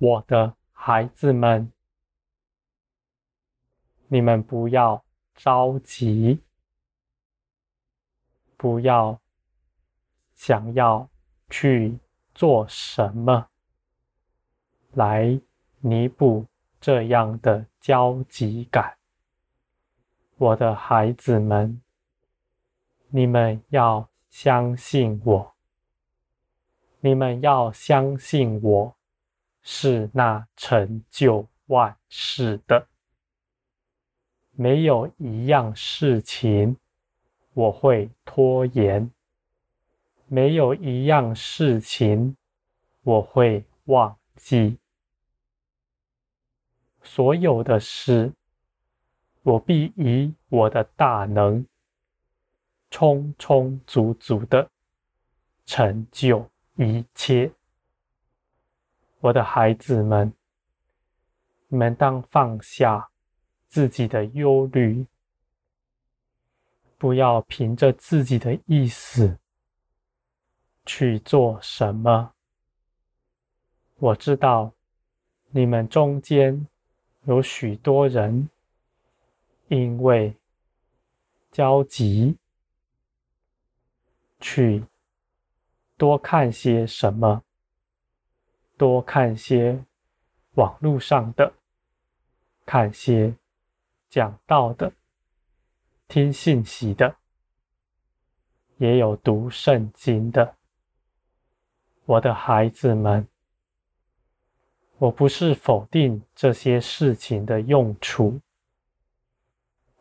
我的孩子们，你们不要着急，不要想要去做什么来弥补这样的焦急感。我的孩子们，你们要相信我，你们要相信我是那成就万事的，没有一样事情我会拖延，没有一样事情我会忘记，所有的事。我必以我的大能，充充足足的成就一切。我的孩子们，你们当放下自己的忧虑，不要凭着自己的意思去做什么。我知道你们中间有许多人。因为焦急，去多看些什么，多看些网络上的，看些讲道的，听信息的，也有读圣经的。我的孩子们，我不是否定这些事情的用处。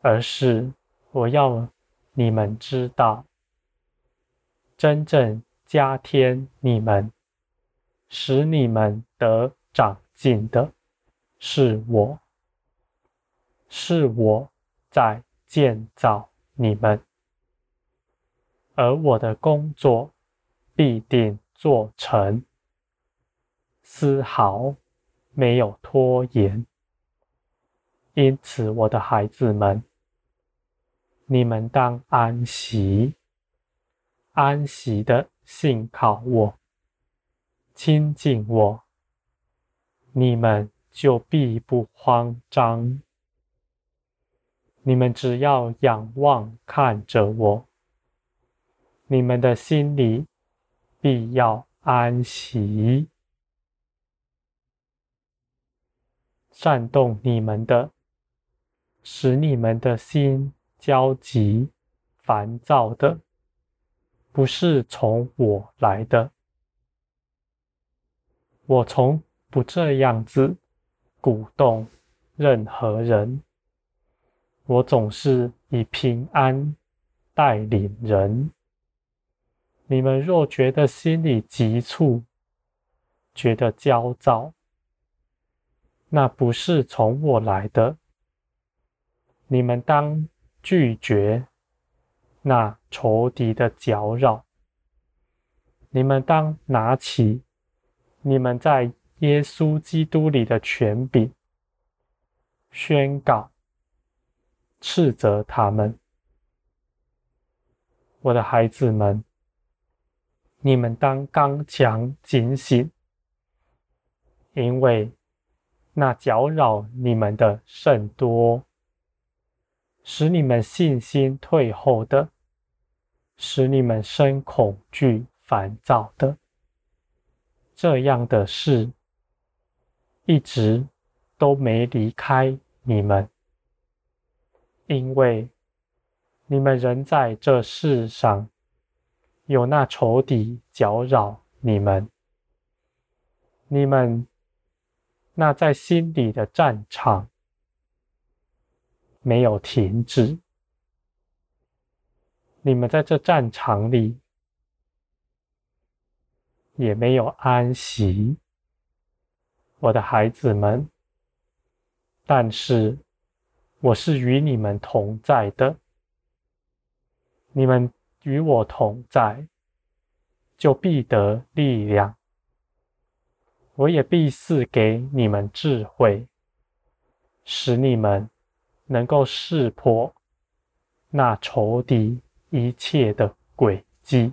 而是我要你们知道，真正加添你们、使你们得长进的，是我，是我在建造你们，而我的工作必定做成，丝毫没有拖延。因此，我的孩子们。你们当安息，安息的信靠我，亲近我，你们就必不慌张。你们只要仰望看着我，你们的心里必要安息。煽动你们的，使你们的心。焦急、烦躁的，不是从我来的。我从不这样子鼓动任何人。我总是以平安带领人。你们若觉得心里急促，觉得焦躁，那不是从我来的。你们当。拒绝那仇敌的搅扰。你们当拿起你们在耶稣基督里的权柄，宣告、斥责他们。我的孩子们，你们当刚强警醒，因为那搅扰你们的甚多。使你们信心退后的，使你们生恐惧、烦躁的，这样的事，一直都没离开你们，因为你们仍在这世上，有那仇敌搅扰你们，你们那在心里的战场。没有停止，你们在这战场里也没有安息，我的孩子们。但是我是与你们同在的，你们与我同在，就必得力量。我也必赐给你们智慧，使你们。能够识破那仇敌一切的诡计，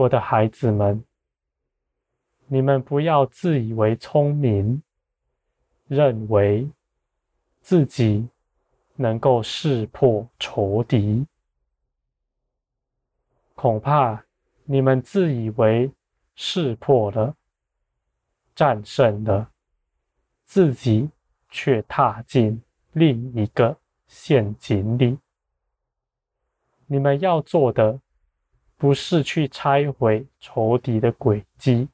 我的孩子们，你们不要自以为聪明，认为自己能够识破仇敌。恐怕你们自以为识破了、战胜了，自己却踏进另一个陷阱里。你们要做的，不是去拆毁仇敌的诡计。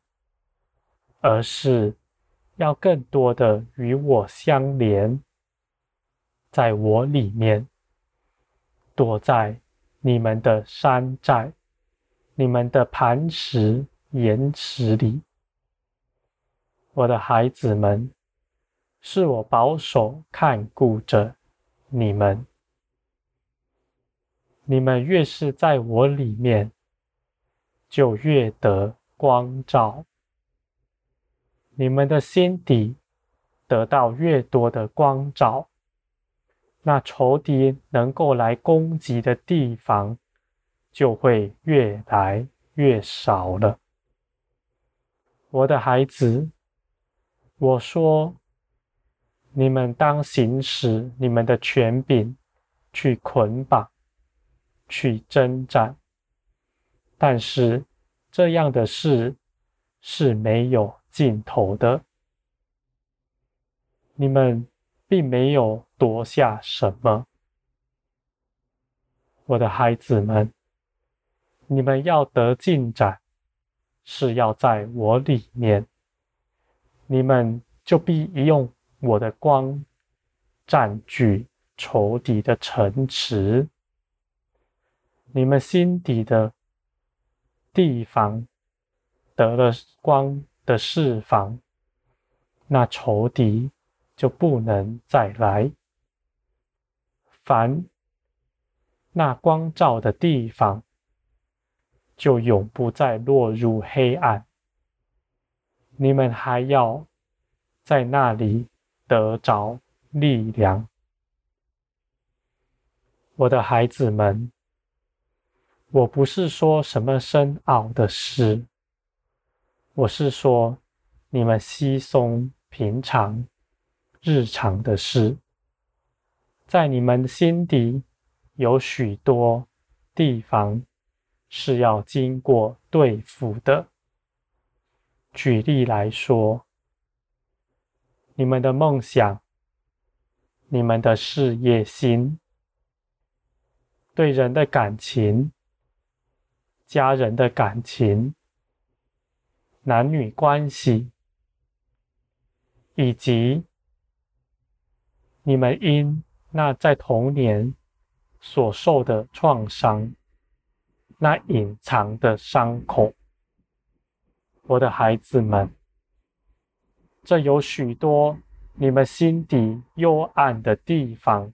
而是要更多的与我相连，在我里面，躲在你们的山寨、你们的磐石、岩石里。我的孩子们，是我保守看顾着你们。你们越是在我里面，就越得光照。你们的心底得到越多的光照，那仇敌能够来攻击的地方就会越来越少了。我的孩子，我说，你们当行使你们的权柄去捆绑、去征战，但是这样的事是没有尽头的，你们并没有夺下什么，我的孩子们，你们要得进展，是要在我里面，你们就必用我的光占据仇敌的城池，你们心底的地方得了光的释放，那仇敌就不能再来。凡那光照的地方，就永不再落入黑暗。你们还要在那里得着力量，我的孩子们。我不是说什么深奥的事。我是说，你们稀松平常、日常的事，在你们心底有许多地方是要经过对付的。举例来说，你们的梦想、你们的事业心、对人的感情、家人的感情。男女关系，以及你们因那在童年所受的创伤，那隐藏的伤口，我的孩子们，这有许多你们心底幽暗的地方，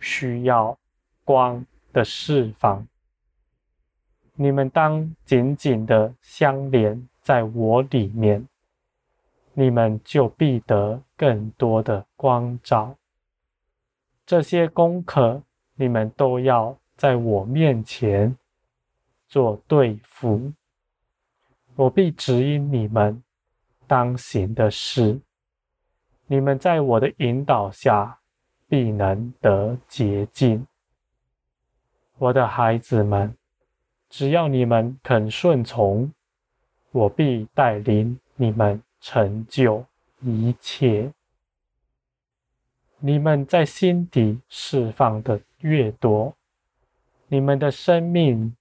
需要光的释放。你们当紧紧的相连。在我里面，你们就必得更多的光照。这些功课，你们都要在我面前做对付。我必指引你们当行的事。你们在我的引导下，必能得捷径。我的孩子们，只要你们肯顺从。我必带领你们成就一切。你们在心底释放的越多，你们的生命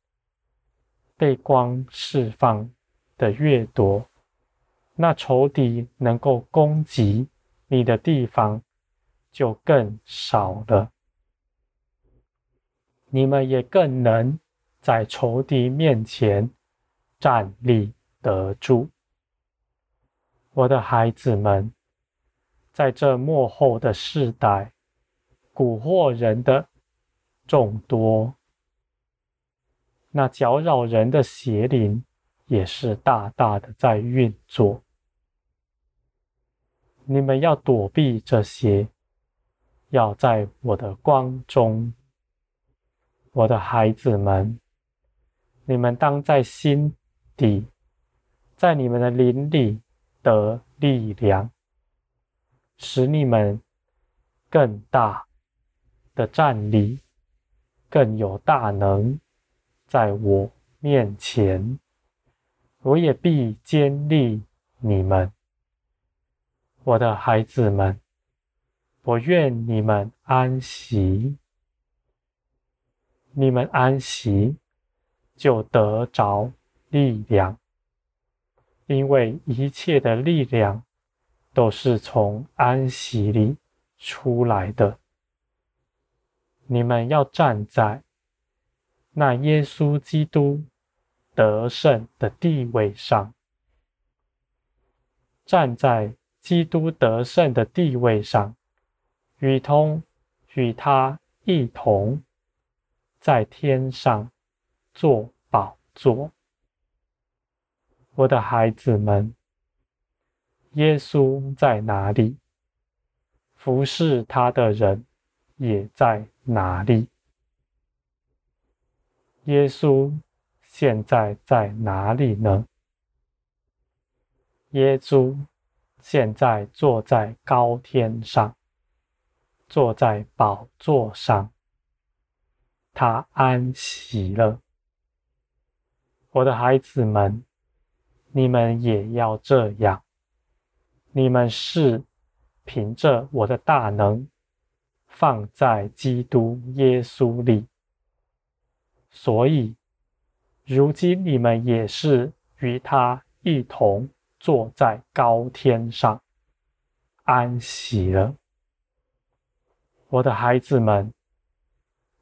被光释放的越多，那仇敌能够攻击你的地方就更少了。你们也更能在仇敌面前站立。得住，我的孩子们，在这幕后的世代，蛊惑人的众多，那搅扰人的邪灵也是大大的在运作。你们要躲避这些，要在我的光中，我的孩子们，你们当在心底。在你们的灵里得力量，使你们更大的站立，更有大能，在我面前，我也必坚立你们，我的孩子们。我愿你们安息，你们安息，就得着力量，因为一切的力量都是从安息里出来的。你们要站在那耶稣基督得胜的地位上，站在基督得胜的地位上。与同与他一同在天上坐宝座，我的孩子们，耶稣在哪里？服侍他的人也在哪里？耶稣现在在哪里呢？耶稣现在坐在高天上。坐在宝座上，他安息了。我的孩子们，你们也要这样。你们是凭着我的大能放在基督耶稣里，所以如今你们也是与他一同坐在高天上，安息了。我的孩子们，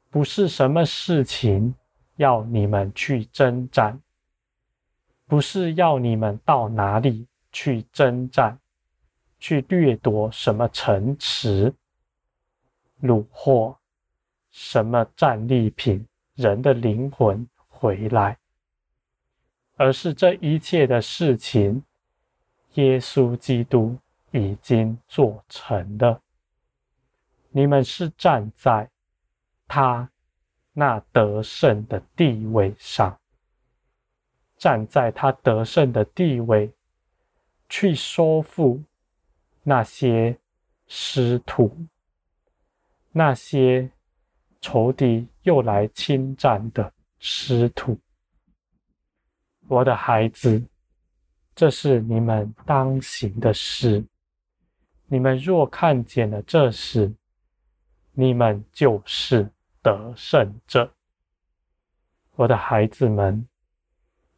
不是什么事情要你们去征战，不是要你们到哪里去征战，去掠夺什么城池，掳获什么战利品，人的灵魂回来，而是这一切的事情，耶稣基督已经做成了。你们是站在他那得胜的地位上，站在他得胜的地位，去收复那些失土，那些仇敌又来侵占的失土。我的孩子，这是你们当行的事。你们若看见了这事，你们就是得胜者，我的孩子们。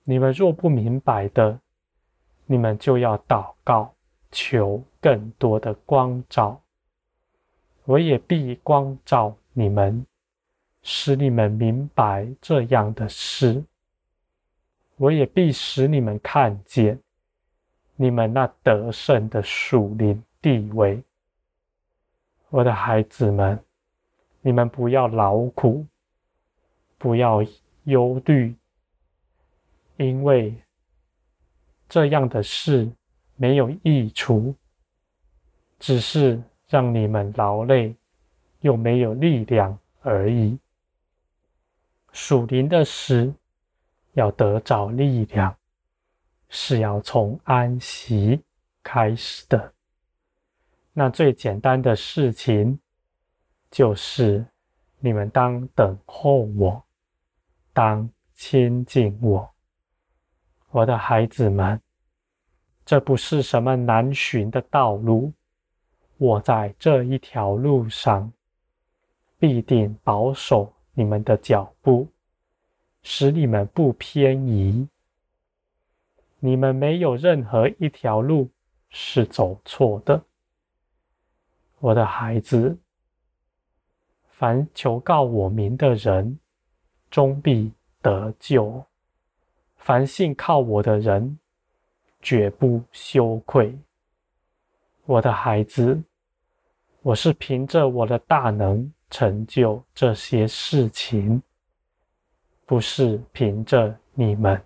你们若不明白的，你们就要祷告，求更多的光照。我也必光照你们，使你们明白这样的事。我也必使你们看见你们那得胜的属灵地位，我的孩子们。你们不要劳苦，不要忧虑，因为这样的事没有益处，只是让你们劳累，又没有力量而已。属灵的事要得着力量，是要从安息开始的。那最简单的事情。就是你们当等候我，当亲近我，我的孩子们，这不是什么难寻的道路。我在这一条路上必定保守你们的脚步，使你们不偏移。你们没有任何一条路是走错的，我的孩子。凡求告我名的人，终必得救；凡信靠我的人，绝不羞愧。我的孩子，我是凭着我的大能成就这些事情，不是凭着你们。